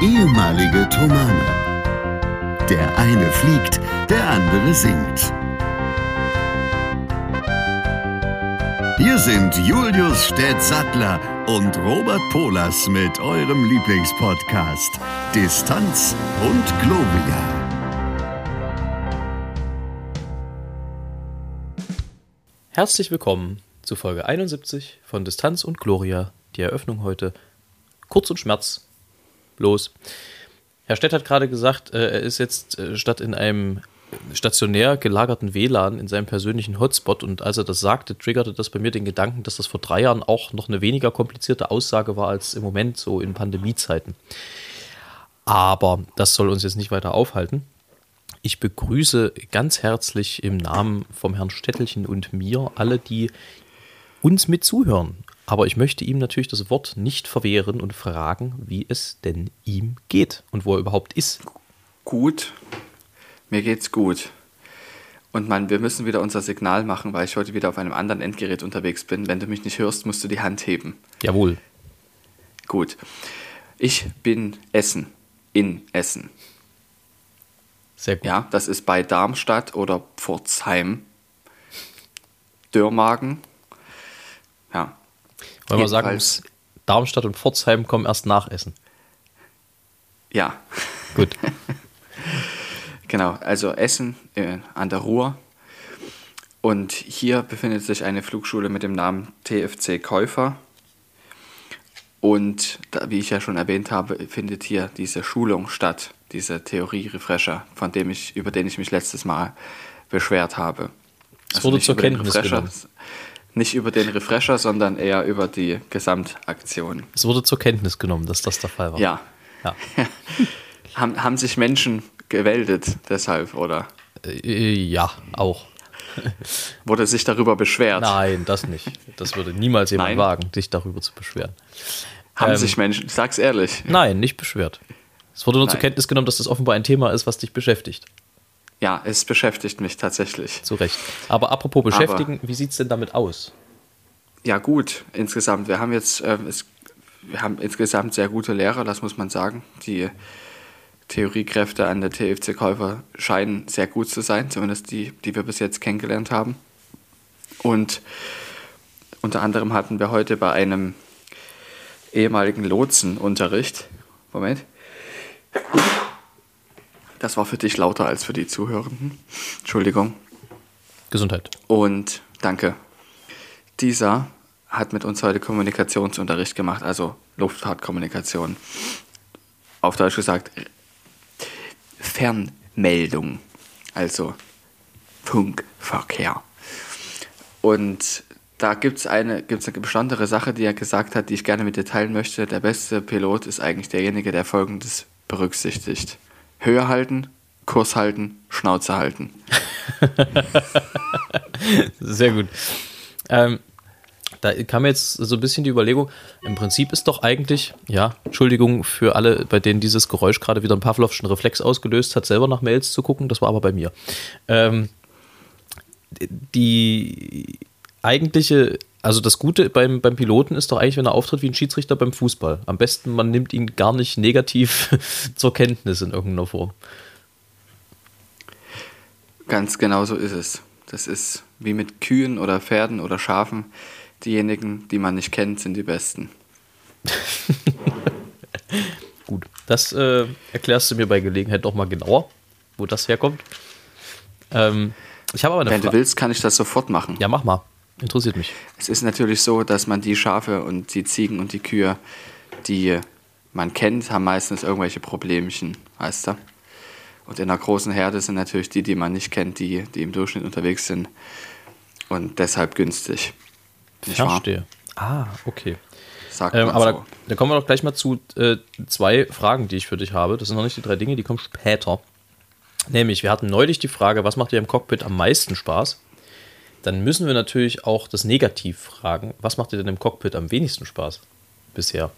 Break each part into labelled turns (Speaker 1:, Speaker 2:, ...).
Speaker 1: ehemalige Tomane. Der eine fliegt, der andere singt. Hier sind Julius Städtsattler und Robert Polas mit eurem Lieblingspodcast Distanz und Globia.
Speaker 2: Herzlich willkommen zu Folge 71 von Distanz und Gloria. Die Eröffnung heute kurz und schmerz. Los. Herr Stett hat gerade gesagt, äh, er ist jetzt äh, statt in einem stationär gelagerten WLAN in seinem persönlichen Hotspot und als er das sagte, triggerte das bei mir den Gedanken, dass das vor drei Jahren auch noch eine weniger komplizierte Aussage war als im Moment so in Pandemiezeiten. Aber das soll uns jetzt nicht weiter aufhalten. Ich begrüße ganz herzlich im Namen vom Herrn Stettelchen und mir alle, die uns mit zuhören. Aber ich möchte ihm natürlich das Wort nicht verwehren und fragen, wie es denn ihm geht und wo er überhaupt ist.
Speaker 3: Gut, mir geht's gut. Und Mann, wir müssen wieder unser Signal machen, weil ich heute wieder auf einem anderen Endgerät unterwegs bin. Wenn du mich nicht hörst, musst du die Hand heben.
Speaker 2: Jawohl.
Speaker 3: Gut. Ich bin Essen. In Essen.
Speaker 2: Sehr gut.
Speaker 3: Ja, das ist bei Darmstadt oder Pforzheim. Dörrmagen. Ja.
Speaker 2: Wollen wir sagen,
Speaker 3: Jedenfalls-
Speaker 2: Darmstadt und Pforzheim kommen erst nach Essen.
Speaker 3: Ja,
Speaker 2: Gut.
Speaker 3: genau. Also Essen äh, an der Ruhr. Und hier befindet sich eine Flugschule mit dem Namen TFC Käufer. Und da, wie ich ja schon erwähnt habe, findet hier diese Schulung statt, diese Theorie-Refresher, von dem ich, über den ich mich letztes Mal beschwert habe.
Speaker 2: Es wurde
Speaker 3: nicht
Speaker 2: zur Kenntnis genommen.
Speaker 3: Nicht über den Refresher, sondern eher über die Gesamtaktion.
Speaker 2: Es wurde zur Kenntnis genommen, dass das der Fall war.
Speaker 3: Ja.
Speaker 2: Ja.
Speaker 3: Haben, haben sich Menschen gewäldet deshalb oder
Speaker 2: Äh, ja, auch.
Speaker 3: wurde sich darüber beschwert?
Speaker 2: Nein, das nicht. Das würde niemals jemand
Speaker 3: Nein.
Speaker 2: wagen, dich darüber zu beschweren.
Speaker 3: Haben
Speaker 2: Ähm,
Speaker 3: sich Menschen, sag's ehrlich.
Speaker 2: Nein, nicht beschwert. Es wurde nur zur
Speaker 3: Nein.
Speaker 2: Kenntnis genommen, dass das offenbar ein Thema ist, was dich beschäftigt.
Speaker 3: Ja, es beschäftigt mich tatsächlich.
Speaker 2: Zu Recht. Aber apropos beschäftigen, wie sieht es denn damit aus?
Speaker 3: Ja, gut, insgesamt. Wir haben jetzt, ähm, es, wir haben insgesamt sehr gute Lehrer, das muss man sagen. Die Theoriekräfte an der TFC Käufer scheinen sehr gut zu sein, zumindest die, die wir bis jetzt kennengelernt haben. Und unter anderem hatten wir heute bei einem ehemaligen Lotsenunterricht. Moment. Das war für dich lauter als für die Zuhörenden. Entschuldigung.
Speaker 2: Gesundheit.
Speaker 3: Und danke. Dieser hat mit uns heute Kommunikationsunterricht gemacht, also Luftfahrtkommunikation. Auf Deutsch gesagt, Fernmeldung, also Funkverkehr. Und da gibt es eine, gibt's eine besondere Sache, die er gesagt hat, die ich gerne mit dir teilen möchte. Der beste Pilot ist eigentlich derjenige, der Folgendes berücksichtigt. Höhe halten, Kurs halten, Schnauze halten.
Speaker 2: Sehr gut. Ähm, da kam jetzt so ein bisschen die Überlegung, im Prinzip ist doch eigentlich, ja, Entschuldigung für alle, bei denen dieses Geräusch gerade wieder einen Pavlovschen Reflex ausgelöst hat, selber nach Mails zu gucken, das war aber bei mir. Ähm, die eigentliche, also das Gute beim, beim Piloten ist doch eigentlich, wenn er auftritt wie ein Schiedsrichter beim Fußball. Am besten, man nimmt ihn gar nicht negativ zur Kenntnis in irgendeiner Form.
Speaker 3: Ganz genau so ist es. Das ist wie mit Kühen oder Pferden oder Schafen. Diejenigen, die man nicht kennt, sind die Besten.
Speaker 2: Gut, das äh, erklärst du mir bei Gelegenheit noch mal genauer, wo das herkommt. Ähm, ich habe aber eine
Speaker 3: Wenn du
Speaker 2: Frage.
Speaker 3: willst, kann ich das sofort machen.
Speaker 2: Ja, mach mal. Interessiert mich.
Speaker 3: Es ist natürlich so, dass man die Schafe und die Ziegen und die Kühe, die man kennt, haben meistens irgendwelche Problemchen, weißt du? Und in einer großen Herde sind natürlich die, die man nicht kennt, die, die im Durchschnitt unterwegs sind und deshalb günstig. Nicht wahr?
Speaker 2: Verstehe. Ah, okay. Ähm, aber
Speaker 3: so.
Speaker 2: da, da kommen wir doch gleich mal zu äh, zwei Fragen, die ich für dich habe. Das sind noch nicht die drei Dinge, die kommen später. Nämlich, wir hatten neulich die Frage, was macht dir im Cockpit am meisten Spaß? Dann müssen wir natürlich auch das Negativ fragen. Was macht dir denn im Cockpit am wenigsten Spaß bisher?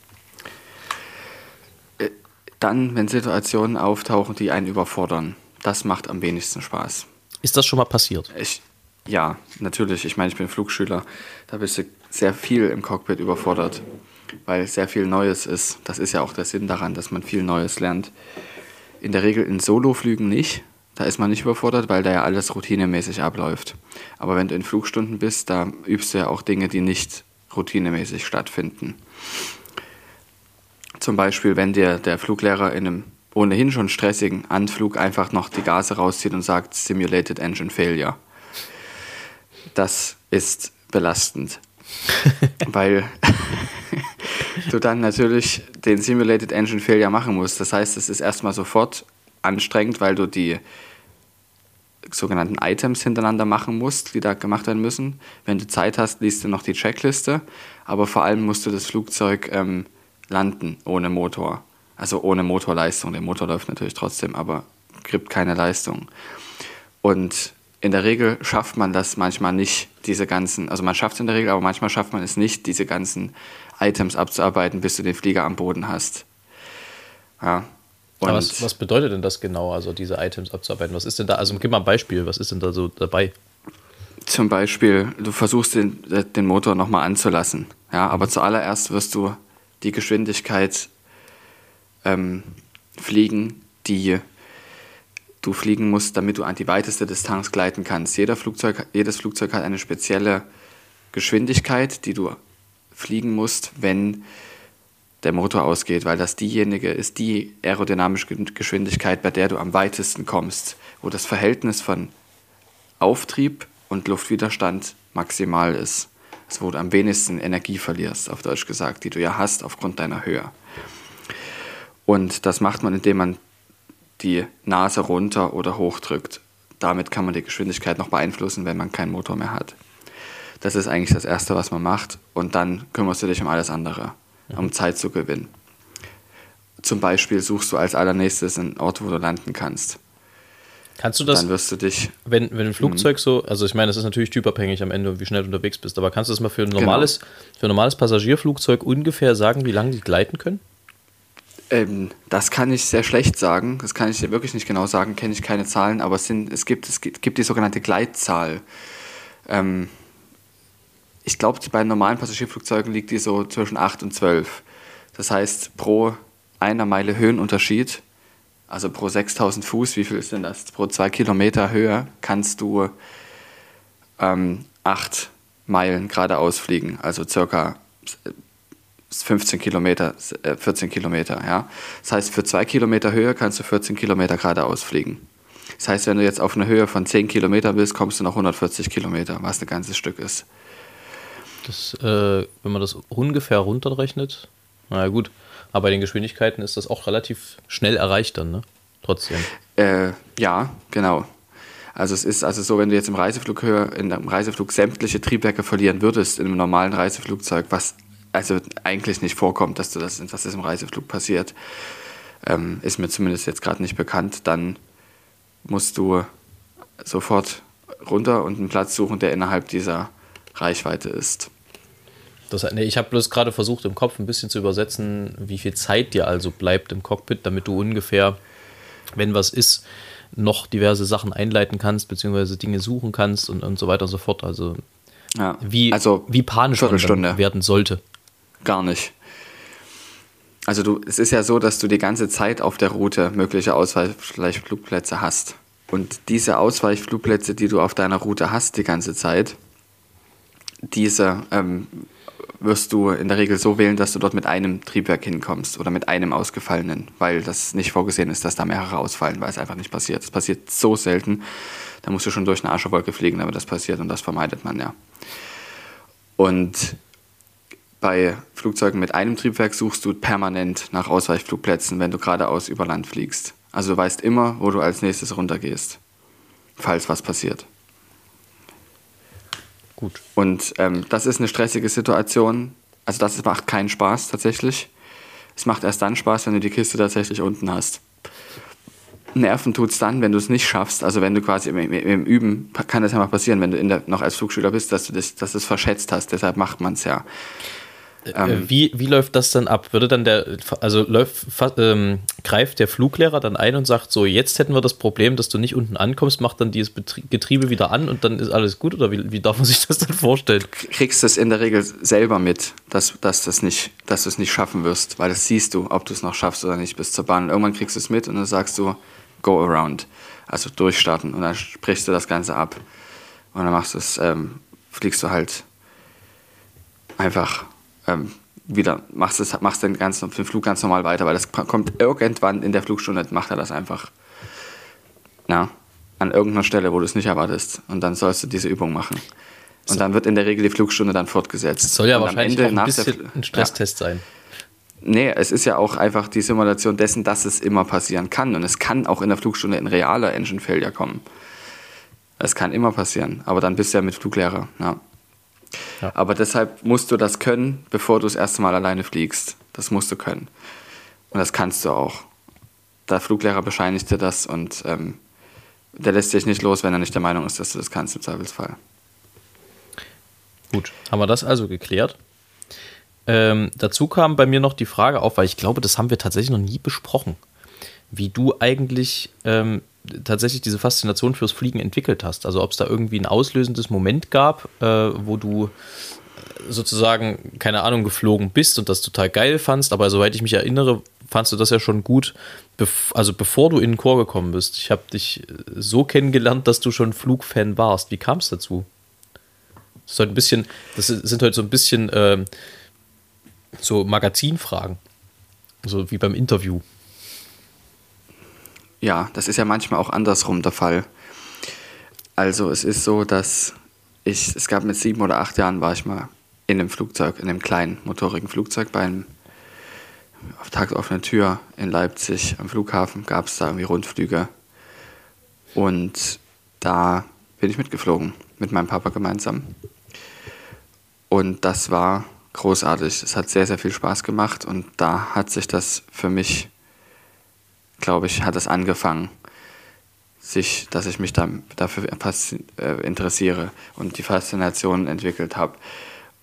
Speaker 3: Dann, wenn Situationen auftauchen, die einen überfordern, das macht am wenigsten Spaß.
Speaker 2: Ist das schon mal passiert?
Speaker 3: Ich, ja, natürlich. Ich meine, ich bin Flugschüler. Da bist du sehr viel im Cockpit überfordert. weil sehr viel Neues ist. Das ist ja auch der Sinn daran, dass man viel Neues lernt. In der Regel in Soloflügen nicht. Da ist man nicht überfordert, weil da ja alles routinemäßig abläuft. Aber wenn du in Flugstunden bist, da übst du ja auch Dinge, die nicht routinemäßig stattfinden. Zum Beispiel, wenn dir der Fluglehrer in einem ohnehin schon stressigen Anflug einfach noch die Gase rauszieht und sagt Simulated Engine Failure. Das ist belastend, weil du dann natürlich den Simulated Engine Failure machen musst. Das heißt, es ist erstmal sofort anstrengend, weil du die sogenannten Items hintereinander machen musst, die da gemacht werden müssen. Wenn du Zeit hast, liest du noch die Checkliste, aber vor allem musst du das Flugzeug ähm, landen ohne Motor. Also ohne Motorleistung. Der Motor läuft natürlich trotzdem, aber gibt keine Leistung. Und in der Regel schafft man das manchmal nicht, diese ganzen, also man schafft es in der Regel, aber manchmal schafft man es nicht, diese ganzen Items abzuarbeiten, bis du den Flieger am Boden hast.
Speaker 2: Ja. Was, was bedeutet denn das genau, also diese Items abzuarbeiten? Was ist denn da, also gib mal ein Beispiel, was ist denn da so dabei?
Speaker 3: Zum Beispiel, du versuchst den, den Motor nochmal anzulassen, ja, aber mhm. zuallererst wirst du die Geschwindigkeit ähm, fliegen, die du fliegen musst, damit du an die weiteste Distanz gleiten kannst. Jeder Flugzeug, jedes Flugzeug hat eine spezielle Geschwindigkeit, die du fliegen musst, wenn der Motor ausgeht, weil das diejenige ist, die aerodynamische Geschwindigkeit, bei der du am weitesten kommst, wo das Verhältnis von Auftrieb und Luftwiderstand maximal ist. Also wo du am wenigsten Energie verlierst, auf Deutsch gesagt, die du ja hast aufgrund deiner Höhe. Und das macht man, indem man die Nase runter oder hoch drückt. Damit kann man die Geschwindigkeit noch beeinflussen, wenn man keinen Motor mehr hat. Das ist eigentlich das Erste, was man macht. Und dann kümmerst du dich um alles andere, um Zeit zu gewinnen. Zum Beispiel suchst du als allernächstes einen Ort, wo du landen kannst.
Speaker 2: Kannst du das?
Speaker 3: Dann wirst du dich.
Speaker 2: Wenn, wenn ein Flugzeug mhm. so, also ich meine, das ist natürlich typabhängig am Ende, wie schnell du unterwegs bist, aber kannst du das mal für ein genau. normales, genau. für ein normales Passagierflugzeug ungefähr sagen, wie lange die gleiten können?
Speaker 3: Ähm, das kann ich sehr schlecht sagen. Das kann ich dir wirklich nicht genau sagen, kenne ich keine Zahlen, aber es, sind, es, gibt, es gibt die sogenannte Gleitzahl. Ähm, ich glaube, bei normalen Passagierflugzeugen liegt die so zwischen 8 und 12. Das heißt, pro einer Meile Höhenunterschied, also pro 6000 Fuß, wie viel ist denn das? Pro zwei Kilometer Höhe kannst du ähm, 8 Meilen geradeaus fliegen, also circa 15 Kilometer, 14 äh, Kilometer, ja. Das heißt, für zwei Kilometer Höhe kannst du 14 Kilometer geradeaus fliegen. Das heißt, wenn du jetzt auf einer Höhe von 10 Kilometer bist, kommst du noch 140 Kilometer, was ein ganzes Stück ist.
Speaker 2: Das, äh, wenn man das ungefähr runterrechnet, naja gut, aber bei den Geschwindigkeiten ist das auch relativ schnell erreicht dann, ne? Trotzdem.
Speaker 3: Äh, ja, genau. Also es ist also so, wenn du jetzt im Reiseflug höher, in einem Reiseflug sämtliche Triebwerke verlieren würdest in einem normalen Reiseflugzeug, was also eigentlich nicht vorkommt, dass, du das, dass das im Reiseflug passiert, ähm, ist mir zumindest jetzt gerade nicht bekannt, dann musst du sofort runter und einen Platz suchen, der innerhalb dieser Reichweite ist.
Speaker 2: Das, nee, ich habe bloß gerade versucht, im Kopf ein bisschen zu übersetzen, wie viel Zeit dir also bleibt im Cockpit, damit du ungefähr, wenn was ist, noch diverse Sachen einleiten kannst, beziehungsweise Dinge suchen kannst und, und so weiter und so fort. Also, ja, wie, also wie panisch man werden sollte
Speaker 3: gar nicht. Also du, es ist ja so, dass du die ganze Zeit auf der Route mögliche Ausweichflugplätze hast. Und diese Ausweichflugplätze, die du auf deiner Route hast die ganze Zeit, diese ähm, wirst du in der Regel so wählen, dass du dort mit einem Triebwerk hinkommst oder mit einem ausgefallenen, weil das nicht vorgesehen ist, dass da mehrere ausfallen, weil es einfach nicht passiert. Es passiert so selten, da musst du schon durch eine Ascherwolke fliegen, damit das passiert und das vermeidet man ja. Und bei Flugzeugen mit einem Triebwerk suchst du permanent nach Ausweichflugplätzen, wenn du geradeaus über Land fliegst. Also du weißt immer, wo du als nächstes runtergehst, falls was passiert. Gut. Und ähm, das ist eine stressige Situation. Also das macht keinen Spaß tatsächlich. Es macht erst dann Spaß, wenn du die Kiste tatsächlich unten hast. Nerven tut es dann, wenn du es nicht schaffst. Also wenn du quasi im, im, Üben, kann das ja mal passieren, wenn du der, noch als Flugschüler bist, dass du das, dass du das verschätzt hast. Deshalb macht man es ja.
Speaker 2: Äh, ähm, wie, wie läuft das dann ab? Würde dann der, also läuft, ähm, greift der Fluglehrer dann ein und sagt so, jetzt hätten wir das Problem, dass du nicht unten ankommst, macht dann dieses Getriebe wieder an und dann ist alles gut oder wie, wie darf man sich das dann vorstellen?
Speaker 3: Du kriegst es in der Regel selber mit, dass, dass, das nicht, dass du es nicht schaffen wirst, weil das siehst du, ob du es noch schaffst oder nicht bis zur Bahn. Und irgendwann kriegst du es mit und dann sagst du, go around, also durchstarten und dann sprichst du das Ganze ab und dann machst du es, ähm, fliegst du halt einfach ähm, wieder, machst, es, machst den, ganzen, den Flug ganz normal weiter, weil das kommt irgendwann in der Flugstunde, macht er das einfach. Na, an irgendeiner Stelle, wo du es nicht erwartest. Und dann sollst du diese Übung machen. Und dann wird in der Regel die Flugstunde dann fortgesetzt. Das
Speaker 2: soll ja wahrscheinlich Ende, ein bisschen ein Stresstest ja. sein.
Speaker 3: Nee, es ist ja auch einfach die Simulation dessen, dass es immer passieren kann. Und es kann auch in der Flugstunde ein realer Engine Failure kommen. Es kann immer passieren, aber dann bist du ja mit Fluglehrer. Ja. Ja. Aber deshalb musst du das können, bevor du das erste Mal alleine fliegst. Das musst du können. Und das kannst du auch. Der Fluglehrer bescheinigt dir das und ähm, der lässt dich nicht los, wenn er nicht der Meinung ist, dass du das kannst im Zweifelsfall.
Speaker 2: Gut, haben wir das also geklärt. Ähm, dazu kam bei mir noch die Frage auf, weil ich glaube, das haben wir tatsächlich noch nie besprochen, wie du eigentlich ähm, tatsächlich diese Faszination fürs Fliegen entwickelt hast. Also ob es da irgendwie ein auslösendes Moment gab, äh, wo du sozusagen, keine Ahnung, geflogen bist und das total geil fandst, aber soweit ich mich erinnere, fandst du das ja schon gut, bev also bevor du in den Chor gekommen bist. Ich habe dich so kennengelernt, dass du schon Flugfan warst. Wie kam es dazu? Das, ist halt ein bisschen, das sind heute so ein bisschen äh, so Magazinfragen. So wie beim Interview.
Speaker 3: Ja, das ist ja manchmal auch andersrum der Fall. Also es ist so, dass ich, es gab mit sieben oder acht Jahren war ich mal in einem Flugzeug, in einem kleinen motorigen Flugzeug bei einem auf tagesoffene Tür in Leipzig am Flughafen gab es da irgendwie Rundflüge. Und da bin ich mitgeflogen, mit meinem Papa gemeinsam. Und das war großartig. Es hat sehr, sehr viel Spaß gemacht und da hat sich das für mich glaube ich, hat es angefangen, sich, dass ich mich da, dafür äh, interessiere und die Faszination entwickelt habe.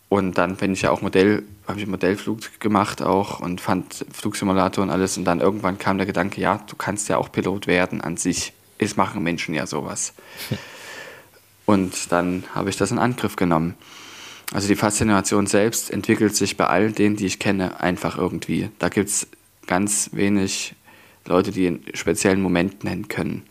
Speaker 3: Und dann bin ich ja auch Modell, habe ich Modellflug gemacht auch und fand Flugsimulator und alles. Und dann irgendwann kam der Gedanke, ja, du kannst ja auch Pilot werden an sich. Es machen Menschen ja sowas. und dann habe ich das in Angriff genommen. Also die Faszination selbst entwickelt sich bei all denen, die ich kenne, einfach irgendwie. Da gibt es ganz wenig Leute, die einen speziellen Moment nennen können.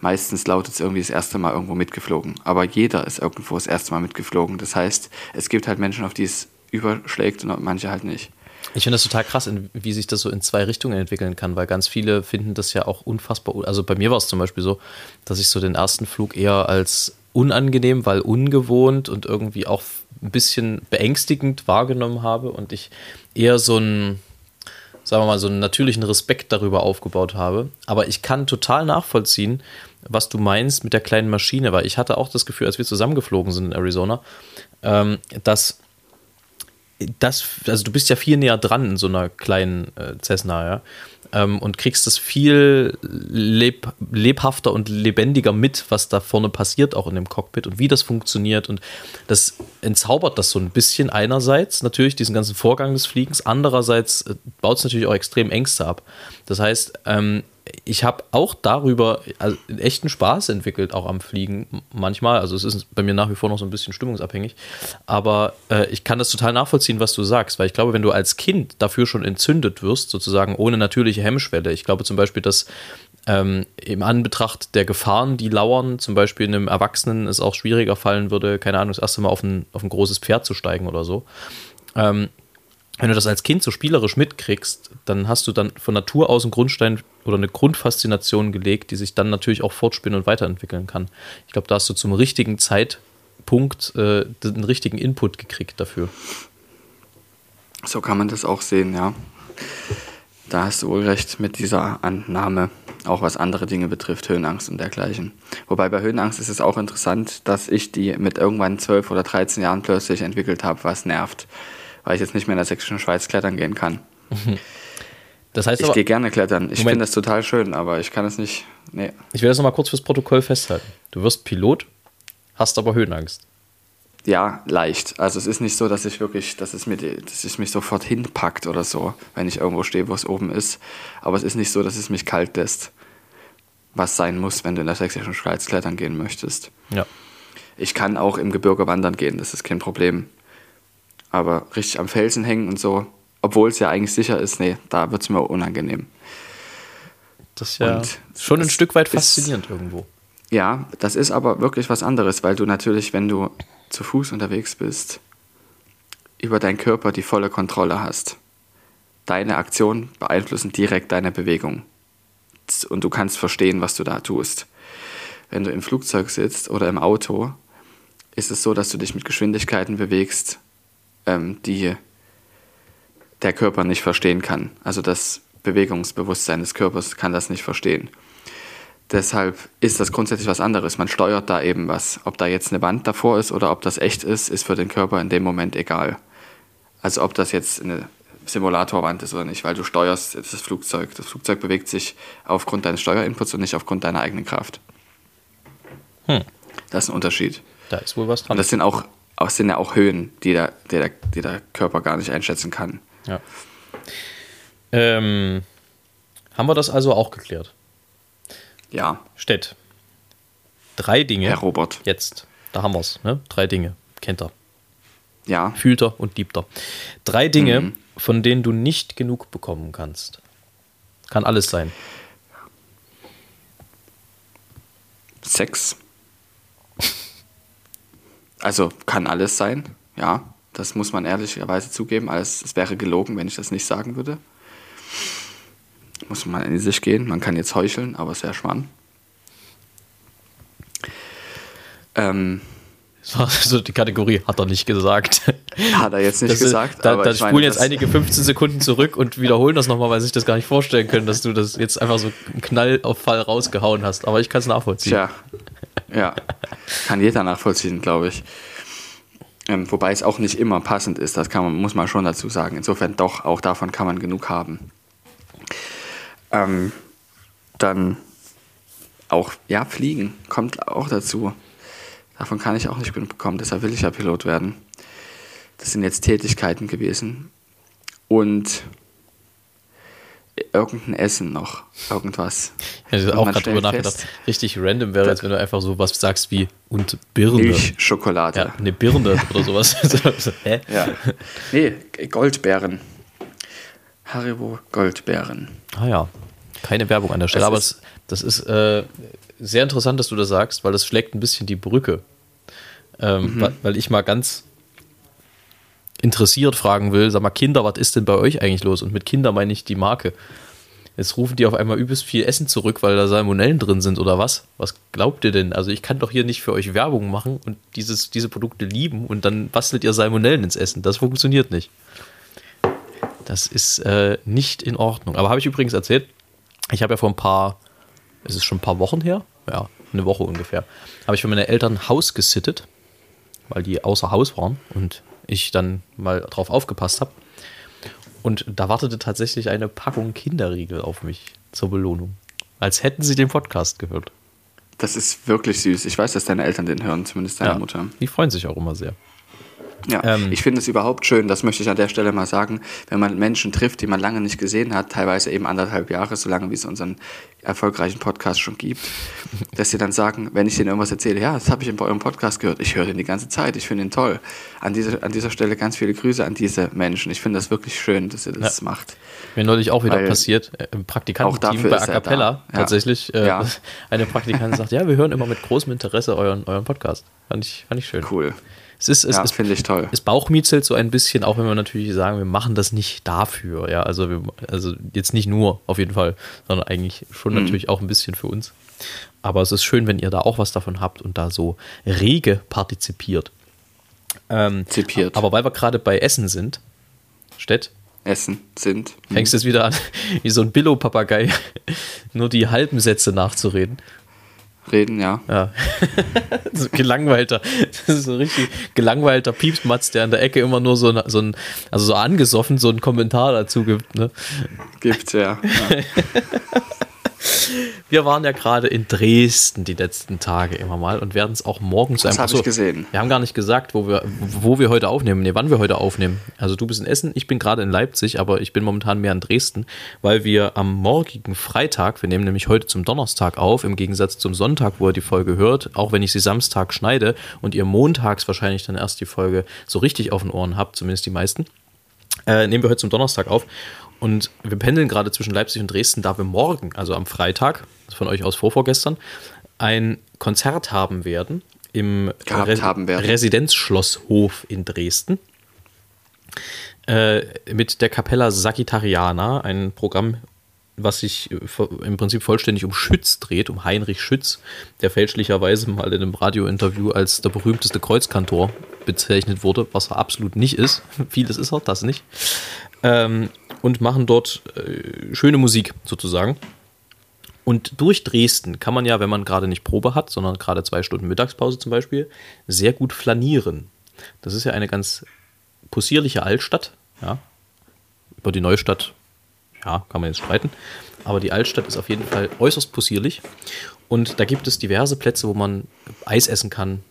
Speaker 3: Meistens lautet es irgendwie das erste Mal irgendwo mitgeflogen. Aber jeder ist irgendwo das erste Mal mitgeflogen. Das heißt, es gibt halt Menschen, auf die es überschlägt und manche halt nicht.
Speaker 2: Ich finde das total krass, wie sich das so in zwei Richtungen entwickeln kann, weil ganz viele finden das ja auch unfassbar. Also bei mir war es zum Beispiel so, dass ich so den ersten Flug eher als unangenehm, weil ungewohnt und irgendwie auch ein bisschen beängstigend wahrgenommen habe und ich eher so ein sagen wir mal, so einen natürlichen Respekt darüber aufgebaut habe. Aber ich kann total nachvollziehen, was du meinst mit der kleinen Maschine, weil ich hatte auch das Gefühl, als wir zusammengeflogen sind in Arizona, ähm, dass das, also du bist ja viel näher dran in so einer kleinen äh, Cessna, ja ähm, und kriegst es viel leb lebhafter und lebendiger mit, was da vorne passiert, auch in dem Cockpit und wie das funktioniert. Und das entzaubert das so ein bisschen einerseits natürlich diesen ganzen Vorgang des Fliegens, andererseits äh, baut es natürlich auch extrem Ängste ab. Das heißt, ähm, ich habe auch darüber also echten Spaß entwickelt, auch am Fliegen manchmal. Also es ist bei mir nach wie vor noch so ein bisschen stimmungsabhängig. Aber äh, ich kann das total nachvollziehen, was du sagst, weil ich glaube, wenn du als Kind dafür schon entzündet wirst, sozusagen ohne natürliche Hemmschwelle, ich glaube zum Beispiel, dass ähm, im Anbetracht der Gefahren, die lauern, zum Beispiel einem Erwachsenen es auch schwieriger fallen würde, keine Ahnung, das erste Mal auf ein, auf ein großes Pferd zu steigen oder so. Ähm, wenn du das als Kind so spielerisch mitkriegst, dann hast du dann von Natur aus einen Grundstein oder eine Grundfaszination gelegt, die sich dann natürlich auch fortspinnen und weiterentwickeln kann. Ich glaube, da hast du zum richtigen Zeitpunkt äh, den richtigen Input gekriegt dafür.
Speaker 3: So kann man das auch sehen, ja. Da hast du wohl recht mit dieser Annahme, auch was andere Dinge betrifft, Höhenangst und dergleichen. Wobei bei Höhenangst ist es auch interessant, dass ich die mit irgendwann 12 oder 13 Jahren plötzlich entwickelt habe, was nervt weil ich jetzt nicht mehr in der sächsischen Schweiz klettern gehen kann. Das heißt ich gehe gerne klettern. Ich finde das total schön, aber ich kann es nicht. Nee.
Speaker 2: Ich will das nochmal kurz fürs Protokoll festhalten. Du wirst Pilot, hast aber Höhenangst.
Speaker 3: Ja, leicht. Also es ist nicht so, dass ich wirklich, dass es, mir dass es mich sofort hinpackt oder so, wenn ich irgendwo stehe, wo es oben ist. Aber es ist nicht so, dass es mich kalt lässt. Was sein muss, wenn du in der sächsischen Schweiz klettern gehen möchtest.
Speaker 2: Ja.
Speaker 3: Ich kann auch im Gebirge wandern gehen, das ist kein Problem. Aber richtig am Felsen hängen und so, obwohl es ja eigentlich sicher ist, nee, da wird es mir unangenehm.
Speaker 2: Das ist ja
Speaker 3: Und
Speaker 2: schon ein Stück weit
Speaker 3: ist-
Speaker 2: faszinierend irgendwo.
Speaker 3: Ja, das ist aber wirklich was anderes, weil du natürlich, wenn du zu Fuß unterwegs bist, über deinen Körper die volle Kontrolle hast. Deine Aktionen beeinflussen direkt deine Bewegung. Und du kannst verstehen, was du da tust. Wenn du im Flugzeug sitzt oder im Auto, ist es so, dass du dich mit Geschwindigkeiten bewegst, ähm, die der Körper nicht verstehen kann. Also das Bewegungsbewusstsein des Körpers kann das nicht verstehen. Deshalb ist das grundsätzlich was anderes. Man steuert da eben was. Ob da jetzt eine Wand davor ist oder ob das echt ist, ist für den Körper in dem Moment egal. Also ob das jetzt eine Simulatorwand ist oder nicht, weil du steuerst das Flugzeug. Das Flugzeug bewegt sich aufgrund deines Steuerinputs und nicht aufgrund deiner eigenen Kraft.
Speaker 2: Hm.
Speaker 3: Das ist ein Unterschied.
Speaker 2: Da ist wohl was
Speaker 3: Und
Speaker 2: dran.
Speaker 3: das sind auch, auch, sind ja auch Höhen, die der, die, der, die der Körper gar nicht einschätzen kann.
Speaker 2: Ja. Ähm, haben wir das also auch geklärt?
Speaker 3: Ja,
Speaker 2: Stett. Drei Dinge.
Speaker 3: Herr Robert.
Speaker 2: Jetzt. Da haben wir es. Ne? Drei Dinge. Kennt er.
Speaker 3: Ja,
Speaker 2: Fühlt er und liebt er. Drei Dinge,
Speaker 3: Mhm.
Speaker 2: von denen du nicht genug bekommen kannst. Kann alles sein.
Speaker 3: Sex. Also kann alles sein, ja. Das muss man ehrlicherweise zugeben. Alles, es wäre gelogen, wenn ich das nicht sagen würde. Muss man in sich gehen. Man kann jetzt heucheln, aber es wäre Schmarrn. Ähm,
Speaker 2: Das war so die Kategorie, hat er nicht gesagt.
Speaker 3: hat er jetzt nicht
Speaker 2: Das ist-
Speaker 3: gesagt.
Speaker 2: Da,
Speaker 3: aber
Speaker 2: da
Speaker 3: ich meine,
Speaker 2: spulen jetzt einige 15 Sekunden zurück und wiederholen das nochmal, weil sich das gar nicht vorstellen können, dass du das jetzt einfach so einen Knall auf Fall rausgehauen hast. Aber ich kann es nachvollziehen.
Speaker 3: Tja, ja, kann jeder nachvollziehen, glaube ich. Ähm, wobei es auch nicht immer passend ist, das kann man, muss man schon dazu sagen. Insofern doch, auch davon kann man genug haben. Ähm, dann auch, ja, Fliegen kommt auch dazu. Davon kann ich auch nicht genug bekommen, deshalb will ich ja Pilot werden. Das sind jetzt Tätigkeiten gewesen. Und irgendein Essen noch, irgendwas.
Speaker 2: Ich hätte
Speaker 3: Und
Speaker 2: auch gerade drüber nachgedacht.
Speaker 3: fest,
Speaker 2: Richtig random wäre jetzt, wenn du einfach so was sagst wie und Birne.
Speaker 3: Milch, Schokolade.
Speaker 2: Ja, eine Birne oder sowas. So, Hä?
Speaker 3: Ja. Nee, Goldbeeren. Haribo Goldbeeren.
Speaker 2: Ah ja, keine Werbung an der Stelle.
Speaker 3: Es
Speaker 2: aber
Speaker 3: ist-
Speaker 2: das ist äh, sehr interessant, dass du das sagst, weil das schlägt ein bisschen die Brücke. Ähm,
Speaker 3: Mhm.
Speaker 2: weil, weil ich mal ganz interessiert fragen will, sag mal, Kinder, was ist denn bei euch eigentlich los? Und mit Kinder meine ich die Marke. Jetzt rufen die auf einmal übelst viel Essen zurück, weil da Salmonellen drin sind oder was? Was glaubt ihr denn? Also ich kann doch hier nicht für euch Werbung machen und dieses, diese Produkte lieben und dann bastelt ihr Salmonellen ins Essen. Das funktioniert nicht. Das ist äh, nicht in Ordnung. Aber habe ich übrigens erzählt, ich habe ja vor ein paar, ist es schon ein paar Wochen her? Ja, eine Woche ungefähr. Habe ich für meine Eltern Haus gesittet, weil die außer Haus waren und ich dann mal drauf aufgepasst habe. Und da wartete tatsächlich eine Packung Kinderriegel auf mich zur Belohnung. Als hätten sie den Podcast gehört.
Speaker 3: Das ist wirklich süß. Ich weiß, dass deine Eltern den hören, zumindest deine
Speaker 2: Ja,
Speaker 3: Mutter.
Speaker 2: Die freuen sich auch immer sehr.
Speaker 3: Ja,
Speaker 2: Ähm.
Speaker 3: ich finde es überhaupt schön, das möchte ich an der Stelle mal sagen, wenn man Menschen trifft, die man lange nicht gesehen hat, teilweise eben anderthalb Jahre, so lange wie es unseren erfolgreichen Podcast schon gibt, dass sie dann sagen, wenn ich denen irgendwas erzähle, ja, das habe ich bei eurem Podcast gehört, ich höre den die ganze Zeit, ich finde ihn toll. An, diese, an dieser Stelle ganz viele Grüße an diese Menschen. Ich finde das wirklich schön, dass ihr das
Speaker 2: Ja.
Speaker 3: macht.
Speaker 2: Mir neulich auch wieder
Speaker 3: Weil
Speaker 2: passiert, äh, im Praktikantenteam bei A Cappella.
Speaker 3: Ja.
Speaker 2: tatsächlich. Äh,
Speaker 3: Ja.
Speaker 2: Eine Praktikantin sagt, ja, wir hören immer mit großem Interesse euren, euren Podcast. Fand ich, fand ich schön.
Speaker 3: Cool.
Speaker 2: Es ist, es
Speaker 3: Ja, finde ich toll.
Speaker 2: es bauchmietzelt so ein bisschen, auch wenn wir natürlich sagen, wir machen das nicht dafür, ja, also wir, also jetzt nicht nur auf jeden Fall, sondern eigentlich schon
Speaker 3: Mhm.
Speaker 2: natürlich auch ein bisschen für uns. Aber es ist schön, wenn ihr da auch was davon habt und da so rege partizipiert. Ähm,
Speaker 3: Zipiert.
Speaker 2: aber weil wir gerade bei Essen sind, Stett,
Speaker 3: Essen sind.
Speaker 2: fängst jetzt wieder an, wie so ein Billo-Papagei, nur die halben Sätze nachzureden.
Speaker 3: Reden, ja.
Speaker 2: Ja. so gelangweilter. Das ist so richtig gelangweilter Piepsmatz, der an der Ecke immer nur so ein, so ein also so angesoffen, so einen Kommentar dazu gibt. Ne?
Speaker 3: Gibt ja. ja.
Speaker 2: Wir waren ja gerade in Dresden die letzten Tage immer mal und werden es auch morgen zu
Speaker 3: Das
Speaker 2: einem.
Speaker 3: habe ich gesehen.
Speaker 2: Wir haben gar nicht gesagt, wo wir, wo wir heute aufnehmen. Nee, wann wir heute aufnehmen. Also du bist in Essen, ich bin gerade in Leipzig, aber ich bin momentan mehr in Dresden, weil wir am morgigen Freitag, wir nehmen nämlich heute zum Donnerstag auf, im Gegensatz zum Sonntag, wo ihr die Folge hört, auch wenn ich sie Samstag schneide und ihr montags wahrscheinlich dann erst die Folge so richtig auf den Ohren habt, zumindest die meisten, äh, nehmen wir heute zum Donnerstag auf. Und wir pendeln gerade zwischen Leipzig und Dresden, da wir morgen, also am Freitag, von euch aus vorvorgestern, ein Konzert haben werden im
Speaker 3: Gehabt haben werden.
Speaker 2: Residenzschlosshof in Dresden. Äh, mit der Capella Sagittariana, ein Programm, was sich äh, im Prinzip vollständig um Schütz dreht, um Heinrich Schütz, der fälschlicherweise mal in einem Radiointerview als der berühmteste Kreuzkantor bezeichnet wurde, was er absolut nicht ist. Vieles ist er, das nicht. Ähm, und machen dort äh, schöne Musik sozusagen. Und durch Dresden kann man ja, wenn man gerade nicht Probe hat, sondern gerade zwei Stunden Mittagspause zum Beispiel, sehr gut flanieren. Das ist ja eine ganz possierliche Altstadt. Ja. Über die Neustadt, ja, kann man jetzt streiten. Aber die Altstadt ist auf jeden Fall äußerst possierlich. Und da gibt es diverse Plätze, wo man Eis essen kann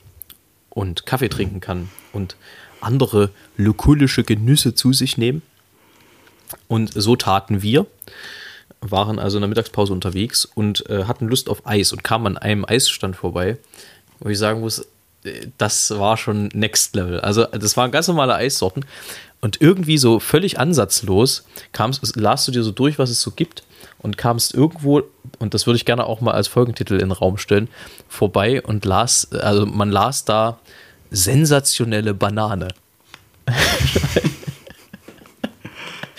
Speaker 2: und Kaffee trinken kann und andere lokulische Genüsse zu sich nehmen. Und so taten wir, waren also in der Mittagspause unterwegs und äh, hatten Lust auf Eis und kamen an einem Eisstand vorbei, wo ich sagen muss, äh, das war schon Next Level. Also das waren ganz normale Eissorten und irgendwie so völlig ansatzlos kamst, las du dir so durch, was es so gibt und kamst irgendwo, und das würde ich gerne auch mal als Folgentitel in den Raum stellen, vorbei und las, also man las da sensationelle Banane.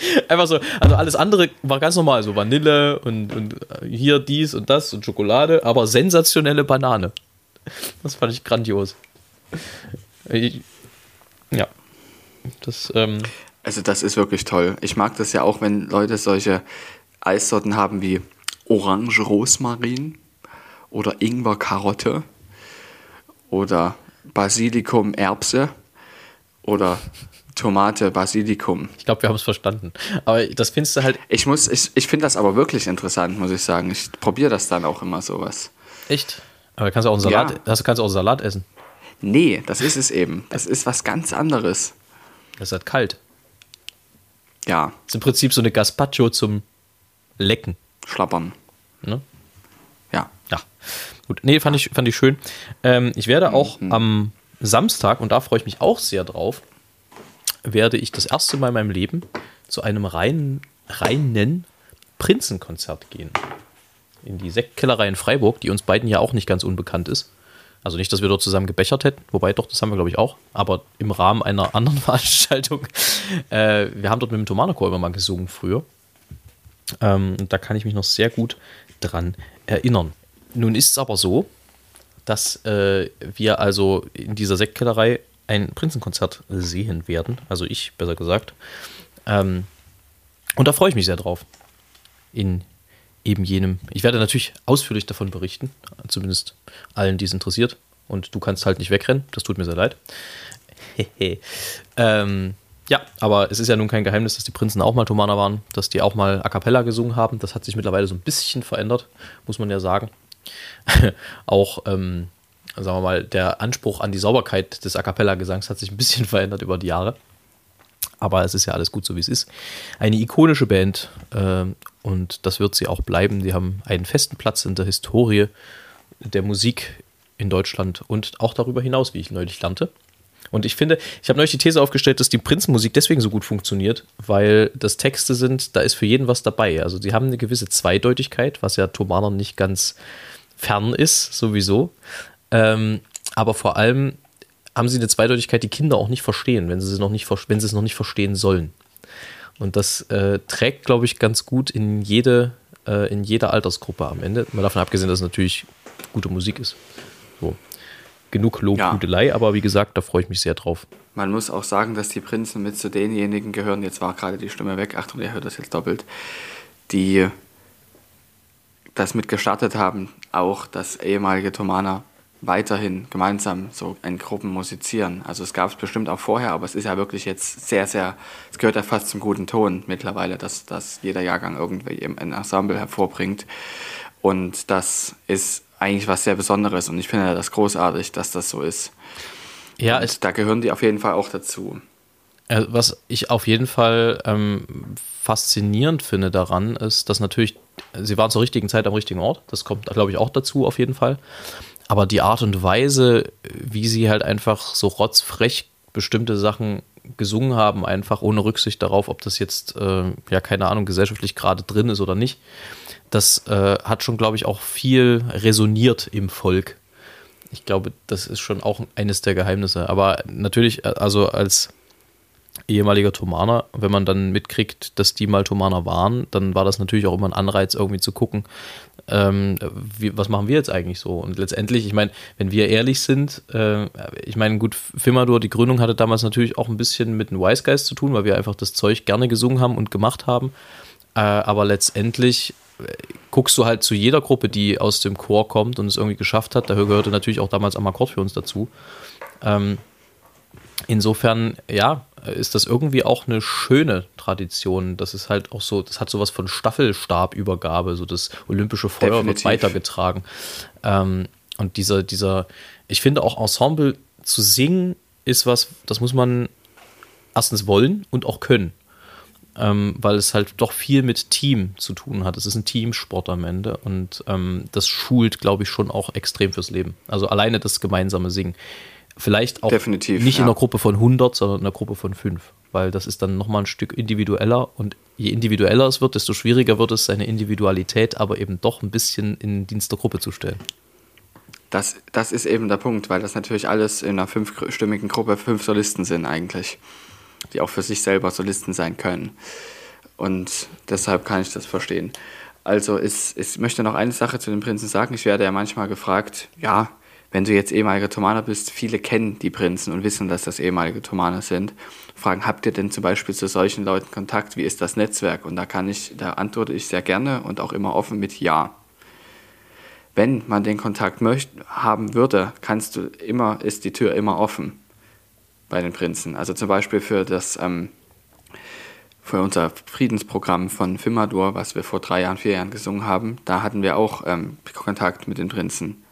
Speaker 2: Einfach so, also alles andere war ganz normal, so Vanille und, und hier dies und das und Schokolade, aber sensationelle Banane. Das fand ich grandios. Ich, ja. Das, ähm,
Speaker 3: Also das ist wirklich toll. Ich mag das ja auch, wenn Leute solche Eissorten haben wie Orange Rosmarin oder Ingwer Karotte oder Basilikum Erbse oder Tomate Basilikum.
Speaker 2: ich glaube, wir haben es verstanden. Aber das findest du halt
Speaker 3: Ich muss, ich, ich finde das aber wirklich interessant, muss ich sagen. Ich probiere das dann auch immer sowas.
Speaker 2: echt. Aber kannst du auch einen Salat,
Speaker 3: Ja.
Speaker 2: das kannst du auch einen Salat essen.
Speaker 3: Nee, das ist es eben. Das ist was ganz anderes.
Speaker 2: Das ist halt kalt.
Speaker 3: Ja,
Speaker 2: Das ist im Prinzip so eine Gazpacho zum Lecken.
Speaker 3: schlappern.
Speaker 2: Ne?
Speaker 3: Ja.
Speaker 2: Ja, gut. Nee, fand ich, fand ich schön. Ähm, ich werde auch am Samstag, und da freue ich mich auch sehr drauf, werde ich das erste Mal in meinem Leben zu einem reinen, reinen Prinzenkonzert gehen. In die Sektkellerei in Freiburg, die uns beiden ja auch nicht ganz unbekannt ist. Also nicht, dass wir dort zusammen gebechert hätten, wobei doch, das haben wir glaube ich auch, aber im Rahmen einer anderen Veranstaltung. Äh, wir haben dort mit dem Thomanerchor immer mal gesungen früher. Ähm, und da kann ich mich noch sehr gut dran erinnern. Nun ist es aber so, dass äh, wir also in dieser Sektkellerei ein Prinzenkonzert sehen werden. Also ich, besser gesagt. Ähm, und da freue ich mich sehr drauf. In eben jenem. Ich werde natürlich ausführlich davon berichten, zumindest allen, die es interessiert. Und du kannst halt nicht wegrennen, das tut mir sehr leid. ähm, ja, aber es ist ja nun kein Geheimnis, dass die Prinzen auch mal Thomaner waren, dass die auch mal A Cappella gesungen haben. Das hat sich mittlerweile so ein bisschen verändert, muss man ja sagen. auch, ähm, sagen wir mal, der Anspruch an die Sauberkeit des A Cappella-Gesangs hat sich ein bisschen verändert über die Jahre. Aber es ist ja alles gut so, wie es ist. Eine ikonische Band ähm, und das wird sie auch bleiben. Die haben einen festen Platz in der Historie der Musik in Deutschland und auch darüber hinaus, wie ich neulich lernte. Und ich finde, ich habe neulich die These aufgestellt, dass die Prinzenmusik deswegen so gut funktioniert, weil das Texte sind, da ist für jeden was dabei. Also sie haben eine gewisse Zweideutigkeit, was ja Thomanern nicht ganz fern ist, sowieso. Ähm, aber vor allem haben sie eine Zweideutigkeit, die Kinder auch nicht verstehen, wenn sie, noch nicht, wenn sie es noch nicht verstehen sollen. Und das äh, trägt, glaube ich, ganz gut in jede, äh, in jede Altersgruppe am Ende. Mal davon abgesehen, dass es natürlich gute Musik ist. So. Genug Lobhudelei, aber wie gesagt, da freue ich mich sehr drauf.
Speaker 3: Man muss auch sagen, dass die Prinzen mit zu denjenigen gehören, jetzt war gerade die Stimme weg, Achtung, ihr hört das jetzt doppelt, die das mit gestartet haben, auch das ehemalige Thomaner weiterhin gemeinsam so in Gruppen musizieren. Also es gab es bestimmt auch vorher, aber es ist ja wirklich jetzt sehr, sehr, es gehört ja fast zum guten Ton mittlerweile, dass, dass jeder Jahrgang irgendwie eben ein Ensemble hervorbringt. Und das ist eigentlich was sehr Besonderes und ich finde das großartig, dass das so ist. Ja, da gehören die auf jeden Fall auch dazu.
Speaker 2: Äh, was ich auf jeden Fall ähm, faszinierend finde daran, ist, dass natürlich, sie waren zur richtigen Zeit am richtigen Ort. Das kommt, glaube ich, auch dazu auf jeden Fall. Aber die Art und Weise, wie sie halt einfach so rotzfrech bestimmte Sachen gesungen haben, einfach ohne Rücksicht darauf, ob das jetzt, äh, ja, keine Ahnung, gesellschaftlich gerade drin ist oder nicht, das äh, hat schon, glaube ich, auch viel resoniert im Volk. Ich glaube, das ist schon auch eines der Geheimnisse. Aber natürlich, äh, also als ehemaliger Thomaner, wenn man dann mitkriegt, dass die mal Thomaner waren, dann war das natürlich auch immer ein Anreiz, irgendwie zu gucken, ähm, wie, was machen wir jetzt eigentlich so? Und letztendlich, ich meine, wenn wir ehrlich sind, äh, ich meine, gut, Fimador, die Gründung hatte damals natürlich auch ein bisschen mit den Wise Guys zu tun, weil wir einfach das Zeug gerne gesungen haben und gemacht haben. Äh, aber letztendlich äh, guckst du halt zu jeder Gruppe, die aus dem Chor kommt und es irgendwie geschafft hat. Da gehörte natürlich auch damals Amakord für uns dazu. Ähm, insofern, ja, ist das irgendwie auch eine schöne Tradition. Das ist halt auch so, das hat sowas von Staffelstabübergabe, so das olympische Feuer Definitiv. wird weitergetragen. Ähm, und dieser, dieser, ich finde auch Ensemble zu singen ist was, das muss man erstens wollen und auch können. Ähm, weil es halt doch viel mit Team zu tun hat. Es ist ein Teamsport am Ende und ähm, das schult, glaube ich, schon auch extrem fürs Leben. Also alleine das gemeinsame Singen. Vielleicht auch
Speaker 3: Definitiv,
Speaker 2: nicht ja. in einer Gruppe von 100, sondern in einer Gruppe von 5, weil das ist dann nochmal ein Stück individueller und je individueller es wird, desto schwieriger wird es, seine Individualität aber eben doch ein bisschen in den Dienst der Gruppe zu stellen.
Speaker 3: Das, das ist eben der Punkt, weil das natürlich alles in einer fünfstimmigen Gruppe fünf Solisten sind eigentlich, die auch für sich selber Solisten sein können. Und deshalb kann ich das verstehen. Also ist, ich möchte noch eine Sache zu den Prinzen sagen. Ich werde ja manchmal gefragt, ja, wenn du jetzt ehemaliger Thomaner bist, viele kennen die Prinzen und wissen, dass das ehemalige Thomaner sind. Fragen, habt ihr denn zum Beispiel zu solchen Leuten Kontakt? Wie ist das Netzwerk? Und da kann ich, da antworte ich sehr gerne und auch immer offen mit Ja. Wenn man den Kontakt möcht, haben würde, kannst du immer, ist die Tür immer offen bei den Prinzen. Also zum Beispiel für das, ähm, für unser Friedensprogramm von Fimador, was wir vor drei Jahren, vier Jahren gesungen haben, da hatten wir auch ähm, Kontakt mit den Prinzen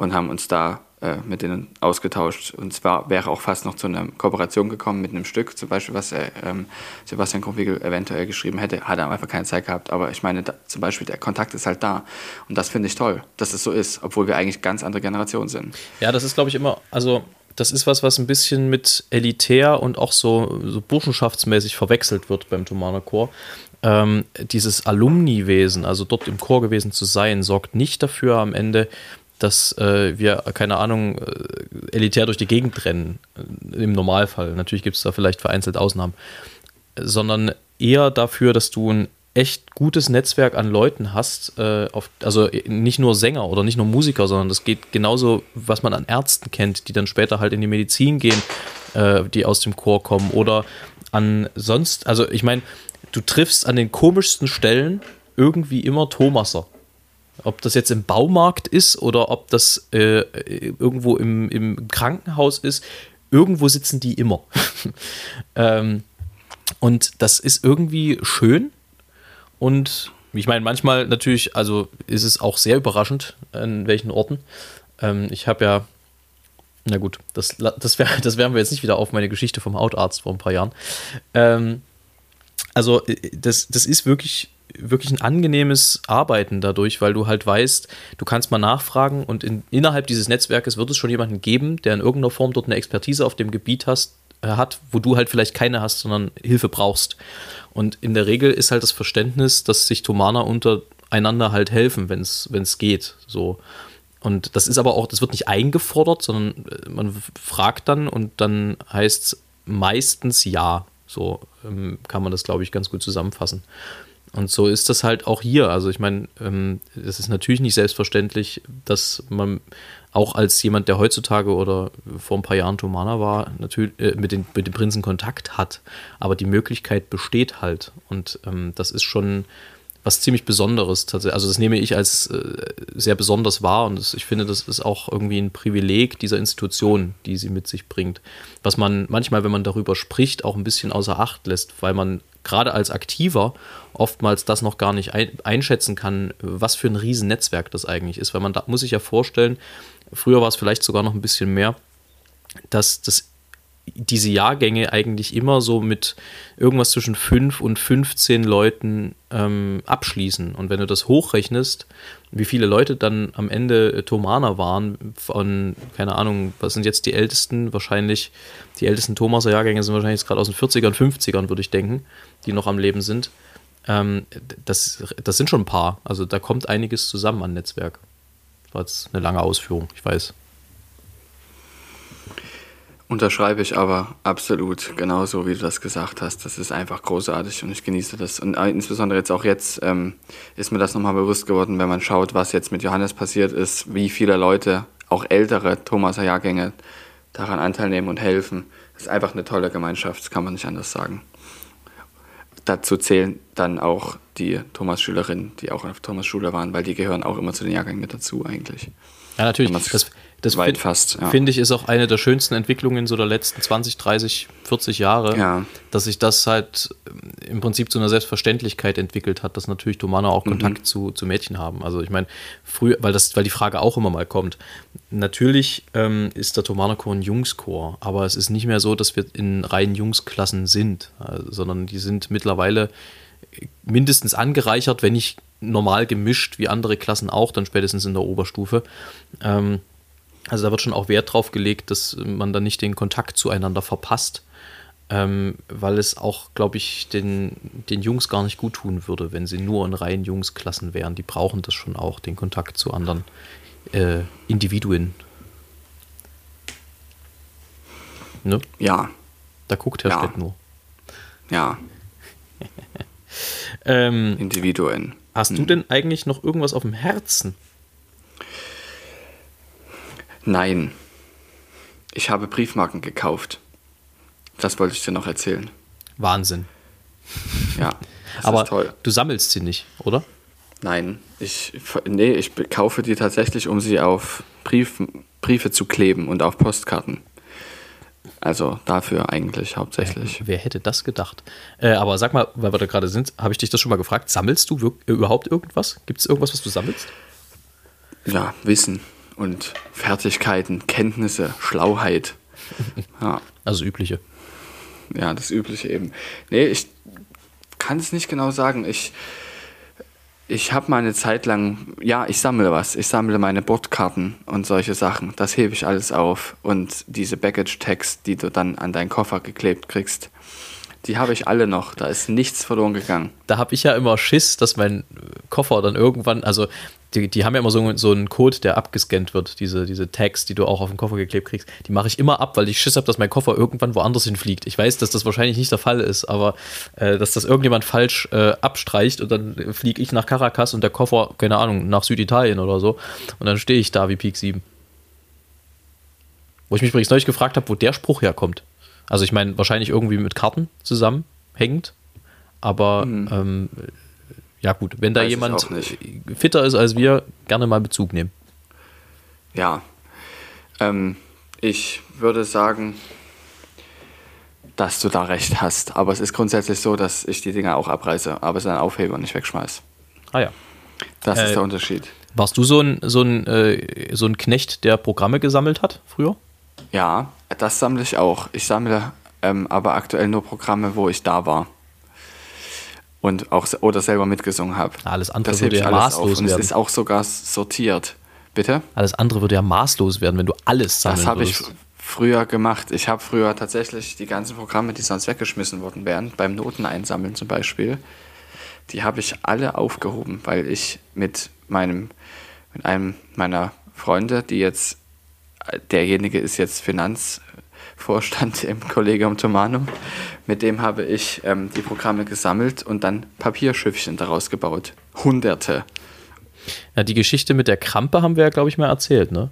Speaker 3: und haben uns da äh, mit denen ausgetauscht. Und zwar wäre auch fast noch zu einer Kooperation gekommen mit einem Stück, zum Beispiel, was er, ähm, Sebastian Krumwiegel eventuell geschrieben hätte, hat er einfach keine Zeit gehabt. Aber ich meine, da, zum Beispiel der Kontakt ist halt da. Und das finde ich toll, dass es so ist, obwohl wir eigentlich ganz andere Generationen sind.
Speaker 2: Ja, das ist, glaube ich, immer, also das ist was, was ein bisschen mit elitär und auch so, so burschenschaftsmäßig verwechselt wird beim Thomaner Chor. Ähm, dieses Alumni-Wesen, also dort im Chor gewesen zu sein, sorgt nicht dafür am Ende, dass äh, wir, keine Ahnung, äh, elitär durch die Gegend rennen. Äh, Im Normalfall. Natürlich gibt es da vielleicht vereinzelt Ausnahmen. Sondern eher dafür, dass du ein echt gutes Netzwerk an Leuten hast, äh, auf, also nicht nur Sänger oder nicht nur Musiker, sondern das geht genauso, was man an Ärzten kennt, die dann später halt in die Medizin gehen, äh, die aus dem Chor kommen oder an sonst, also ich meine, du triffst an den komischsten Stellen irgendwie immer Thomaser. Ob das jetzt im Baumarkt ist oder ob das äh, irgendwo im, im Krankenhaus ist, irgendwo sitzen die immer. ähm, und das ist irgendwie schön. Und ich meine, manchmal natürlich, also ist es auch sehr überraschend, an welchen Orten. Ähm, ich habe ja, na gut, das, das, wär, das werden wir jetzt nicht wieder auf meine Geschichte vom Hautarzt vor ein paar Jahren. Ähm, also, äh, das, das ist wirklich wirklich ein angenehmes Arbeiten dadurch, weil du halt weißt, du kannst mal nachfragen und in, innerhalb dieses Netzwerkes wird es schon jemanden geben, der in irgendeiner Form dort eine Expertise auf dem Gebiet hast, äh, hat, wo du halt vielleicht keine hast, sondern Hilfe brauchst. Und in der Regel ist halt das Verständnis, dass sich Thomaner untereinander halt helfen, wenn es geht. So. Und das ist aber auch, das wird nicht eingefordert, sondern äh, man fragt dann und dann heißt es meistens ja. So ähm, kann man das, glaube ich, ganz gut zusammenfassen. Und so ist das halt auch hier. Also ich meine, ähm, es ist natürlich nicht selbstverständlich, dass man auch als jemand, der heutzutage oder vor ein paar Jahren Tomana war, natürlich äh, mit, den, mit den Prinzen Kontakt hat. Aber die Möglichkeit besteht halt. Und ähm, das ist schon was ziemlich Besonderes tatsächlich. Also das nehme ich als äh, sehr besonders wahr und das, ich finde, das ist auch irgendwie ein Privileg dieser Institution, die sie mit sich bringt. Was man manchmal, wenn man darüber spricht, auch ein bisschen außer Acht lässt, weil man gerade als Aktiver oftmals das noch gar nicht ein, einschätzen kann, was für ein Riesennetzwerk das eigentlich ist. Weil man da muss sich ja vorstellen, früher war es vielleicht sogar noch ein bisschen mehr, dass das diese Jahrgänge eigentlich immer so mit irgendwas zwischen 5 und 15 Leuten ähm, abschließen. Und wenn du das hochrechnest, wie viele Leute dann am Ende Thomaner waren, von, keine Ahnung, was sind jetzt die ältesten? Wahrscheinlich, die ältesten Thomaser Jahrgänge sind wahrscheinlich gerade aus den 40ern, 50ern, würde ich denken, die noch am Leben sind. Ähm, das, das sind schon ein paar. Also da kommt einiges zusammen an Netzwerk. Das war jetzt eine lange Ausführung, ich weiß.
Speaker 3: Unterschreibe ich aber absolut, genauso wie du das gesagt hast. Das ist einfach großartig und ich genieße das. Und insbesondere jetzt auch jetzt ähm, ist mir das nochmal bewusst geworden, wenn man schaut, was jetzt mit Johannes passiert ist, wie viele Leute, auch ältere Thomaser Jahrgänge, daran Anteil nehmen und helfen. Das ist einfach eine tolle Gemeinschaft, das kann man nicht anders sagen. Dazu zählen dann auch die Thomas-Schülerinnen, die auch auf Thomas Schule waren, weil die gehören auch immer zu den Jahrgängen mit dazu eigentlich.
Speaker 2: Ja, natürlich. Das, das
Speaker 3: weit fast.
Speaker 2: Ja. Finde ich, ist auch eine der schönsten Entwicklungen so der letzten 20, 30, 40 Jahre,
Speaker 3: ja.
Speaker 2: dass sich das halt ähm, im Prinzip zu einer Selbstverständlichkeit entwickelt hat, dass natürlich Thomaner auch Kontakt mhm. zu, zu Mädchen haben. Also ich meine, früher, weil das, weil die Frage auch immer mal kommt, natürlich ähm, ist der Thomanerchor ein Jungschor, aber es ist nicht mehr so, dass wir in reinen Jungsklassen sind, also, sondern die sind mittlerweile mindestens angereichert, wenn nicht normal gemischt, wie andere Klassen auch, dann spätestens in der Oberstufe. Ähm, also da wird schon auch Wert drauf gelegt, dass man dann nicht den Kontakt zueinander verpasst, ähm, weil es auch, glaube ich, den, den Jungs gar nicht gut tun würde, wenn sie nur in reinen Jungsklassen wären. Die brauchen das schon auch, den Kontakt zu anderen äh, Individuen.
Speaker 3: Ne? Ja.
Speaker 2: Da guckt Herr ja. Stett nur.
Speaker 3: Ja.
Speaker 2: ähm,
Speaker 3: Individuen.
Speaker 2: Hast hm. du denn eigentlich noch irgendwas auf dem Herzen?
Speaker 3: Nein. Ich habe Briefmarken gekauft. Das wollte ich dir noch erzählen.
Speaker 2: Wahnsinn.
Speaker 3: Ja.
Speaker 2: Aber du sammelst sie nicht, oder?
Speaker 3: Nein, ich, nee, ich kaufe die tatsächlich, um sie auf Brief, Briefe zu kleben und auf Postkarten. Also dafür eigentlich hauptsächlich.
Speaker 2: Wer, hätte das gedacht? Äh, aber sag mal, weil wir da gerade sind, habe ich dich das schon mal gefragt. Sammelst du überhaupt irgendwas? Gibt es irgendwas, was du sammelst?
Speaker 3: Ja, Wissen und Fertigkeiten, Kenntnisse, Schlauheit.
Speaker 2: Ja. Also übliche.
Speaker 3: Ja, das übliche eben. Nee, ich kann es nicht genau sagen. Ich, ich habe mal eine Zeit lang, ja, ich sammle was. Ich sammle meine Bordkarten und solche Sachen. Das hebe ich alles auf. Und diese Baggage-Tags, die du dann an deinen Koffer geklebt kriegst, die habe ich alle noch. Da ist nichts verloren gegangen.
Speaker 2: Da habe ich ja immer Schiss, dass mein Koffer dann irgendwann, also die, die haben ja immer so, so einen Code, der abgescannt wird, diese, diese Tags, die du auch auf den Koffer geklebt kriegst. Die mache ich immer ab, weil ich Schiss habe, dass mein Koffer irgendwann woanders hinfliegt. Ich weiß, dass das wahrscheinlich nicht der Fall ist, aber äh, dass das irgendjemand falsch äh, abstreicht und dann fliege ich nach Caracas und der Koffer, keine Ahnung, nach Süditalien oder so. Und dann stehe ich da wie Peak 7. Wo ich mich übrigens neulich gefragt habe, wo der Spruch herkommt. Also ich meine, wahrscheinlich irgendwie mit Karten zusammenhängend, aber mhm. ähm, ja gut, wenn da Weiß jemand fitter ist als wir, gerne mal Bezug nehmen.
Speaker 3: Ja, ähm, ich würde sagen, dass du da recht hast. Aber es ist grundsätzlich so, dass ich die Dinger auch abreiße, aber es dann aufhebe und nicht wegschmeiße.
Speaker 2: Ah ja.
Speaker 3: Das äh, ist der Unterschied.
Speaker 2: Warst du so ein, so, ein, äh, so ein Knecht, der Programme gesammelt hat früher?
Speaker 3: Ja, das sammle ich auch. Ich sammle ähm, aber aktuell nur Programme, wo ich da war und auch oder selber mitgesungen habe.
Speaker 2: Alles andere das würde ja maßlos
Speaker 3: werden. Es ist auch sogar sortiert. Bitte?
Speaker 2: Alles andere würde ja maßlos werden, wenn du alles sammeln
Speaker 3: Das habe ich früher gemacht. Ich habe früher tatsächlich die ganzen Programme, die sonst weggeschmissen worden wären, beim Noteneinsammeln zum Beispiel, die habe ich alle aufgehoben, weil ich mit meinem, mit einem meiner Freunde, die jetzt, derjenige ist jetzt Finanz, Vorstand im Kollegium Tomanum. Mit dem habe ich ähm, die Programme gesammelt und dann Papierschiffchen daraus gebaut. Hunderte.
Speaker 2: Ja, die Geschichte mit der Krampe haben wir ja, glaube ich, mal erzählt, ne?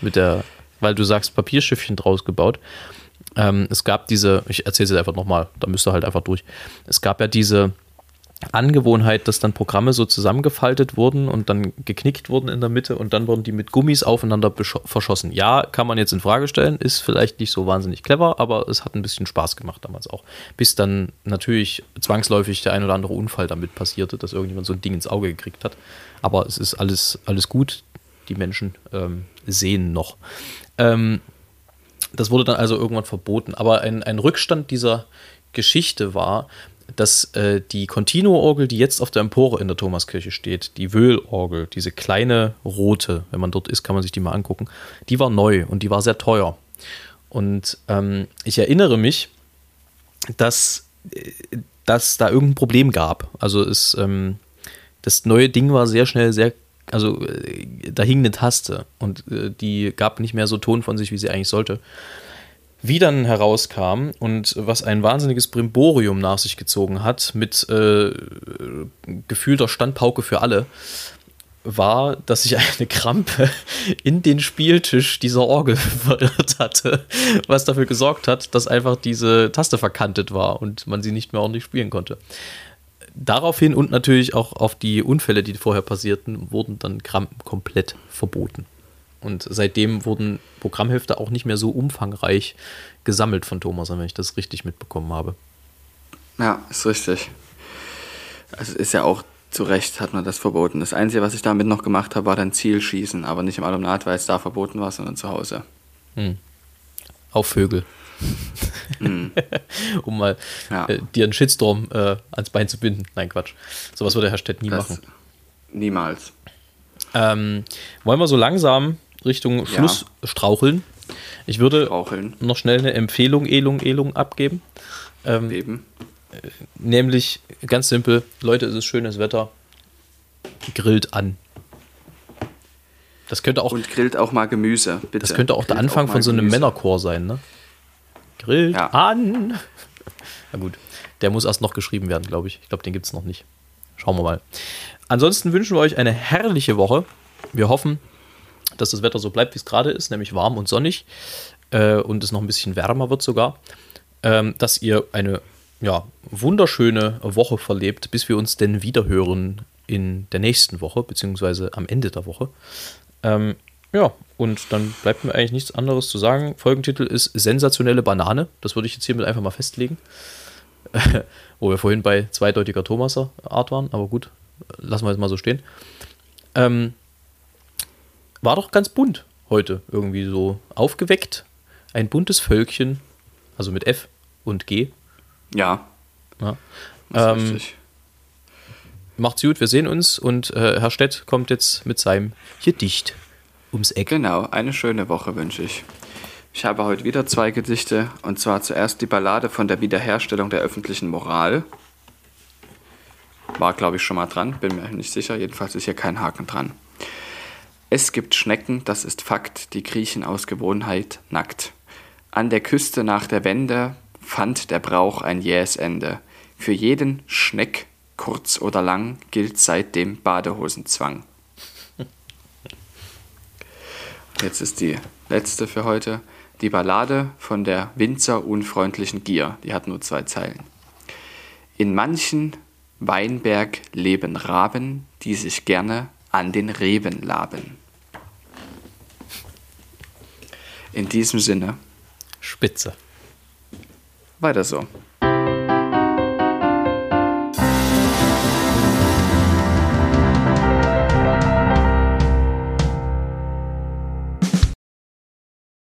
Speaker 2: Mit der, weil du sagst, Papierschiffchen draus gebaut. Ähm, es gab diese, ich erzähle es einfach nochmal, da müsst ihr halt einfach durch. Es gab ja diese, Angewohnheit, dass dann Programme so zusammengefaltet wurden und dann geknickt wurden in der Mitte und dann wurden die mit Gummis aufeinander verschossen. Ja, kann man jetzt in Frage stellen, ist vielleicht nicht so wahnsinnig clever, aber es hat ein bisschen Spaß gemacht damals auch. Bis dann natürlich zwangsläufig der ein oder andere Unfall damit passierte, dass irgendjemand so ein Ding ins Auge gekriegt hat. Aber es ist alles, alles gut. Die Menschen ähm, sehen noch. Ähm, das wurde dann also irgendwann verboten. Aber ein, ein Rückstand dieser Geschichte war, dass äh, die Continuo-Orgel, die jetzt auf der Empore in der Thomaskirche steht, die Wöhl-Orgel, diese kleine rote, wenn man dort ist, kann man sich die mal angucken, die war neu und die war sehr teuer. Und ähm, ich erinnere mich, dass, äh, dass da irgendein Problem gab. Also es, ähm, das neue Ding war sehr schnell sehr, also äh, da hing eine Taste und äh, die gab nicht mehr so Ton von sich, wie sie eigentlich sollte wie dann herauskam und was ein wahnsinniges Brimborium nach sich gezogen hat, mit äh, gefühlter Standpauke für alle, war, dass sich eine Krampe in den Spieltisch dieser Orgel verirrt hatte, was dafür gesorgt hat, dass einfach diese Taste verkantet war und man sie nicht mehr ordentlich spielen konnte. Daraufhin und natürlich auch auf die Unfälle, die vorher passierten, wurden dann Krampen komplett verboten. Und seitdem wurden Programmhefte auch nicht mehr so umfangreich gesammelt von Thomas, wenn ich das richtig mitbekommen habe.
Speaker 3: Ja, ist richtig. Also ist ja auch zu Recht hat man das verboten. Das Einzige, was ich damit noch gemacht habe, war dann Zielschießen, aber nicht im Alumnat, weil es da verboten war, sondern zu Hause.
Speaker 2: Hm. Auf Vögel. Hm. um mal ja. äh, dir einen Shitstorm äh, ans Bein zu binden. Nein, Quatsch. Sowas würde Herr Stett nie das machen.
Speaker 3: Niemals.
Speaker 2: Ähm, wollen wir so langsam Richtung Schluss ja. straucheln? Ich würde straucheln. noch schnell eine Empfehlung, Elung, Elung abgeben. Ähm, Eben. Äh, nämlich ganz simpel, Leute, es ist schönes Wetter. Grillt an. Das könnte auch.
Speaker 3: Und grillt auch mal Gemüse,
Speaker 2: bitte. Das könnte auch grillt der Anfang auch von so einem Gemüse. Männerchor sein, ne? Grillt ja. an. Na gut, der muss erst noch geschrieben werden, glaube ich. Ich glaube, den gibt es noch nicht. Schauen wir mal. Ansonsten wünschen wir euch eine herrliche Woche. Wir hoffen, dass das Wetter so bleibt, wie es gerade ist, nämlich warm und sonnig äh, und es noch ein bisschen wärmer wird sogar. Ähm, dass ihr eine ja, wunderschöne Woche verlebt, bis wir uns denn wieder hören in der nächsten Woche, beziehungsweise am Ende der Woche. Ähm, ja, und dann bleibt mir eigentlich nichts anderes zu sagen. Folgentitel ist Sensationelle Banane. Das würde ich jetzt hiermit einfach mal festlegen. Wo wir vorhin bei zweideutiger Thomaser Art waren, aber gut, lassen wir jetzt mal so stehen. Ähm, war doch ganz bunt heute irgendwie so aufgeweckt. Ein buntes Völkchen, also mit F und G.
Speaker 3: Ja.
Speaker 2: ja. Ähm, macht's gut, wir sehen uns und äh, Herr Stett kommt jetzt mit seinem hier dicht ums Eck.
Speaker 3: Genau, eine schöne Woche wünsche ich. Ich habe heute wieder zwei Gedichte und zwar zuerst die Ballade von der Wiederherstellung der öffentlichen Moral war, glaube ich, schon mal dran, bin mir nicht sicher. Jedenfalls ist hier kein Haken dran. Es gibt Schnecken, das ist Fakt, die kriechen aus Gewohnheit nackt. An der Küste nach der Wende fand der Brauch ein jähes Ende. Für jeden Schneck, kurz oder lang, gilt seitdem Badehosenzwang. Jetzt ist die letzte für heute. Die Ballade von der Winzer unfreundlichen Gier. Die hat nur zwei Zeilen. In manchen Weinberg leben Raben, die sich gerne an den Reben laben. In diesem Sinne.
Speaker 2: Spitze.
Speaker 3: Weiter so.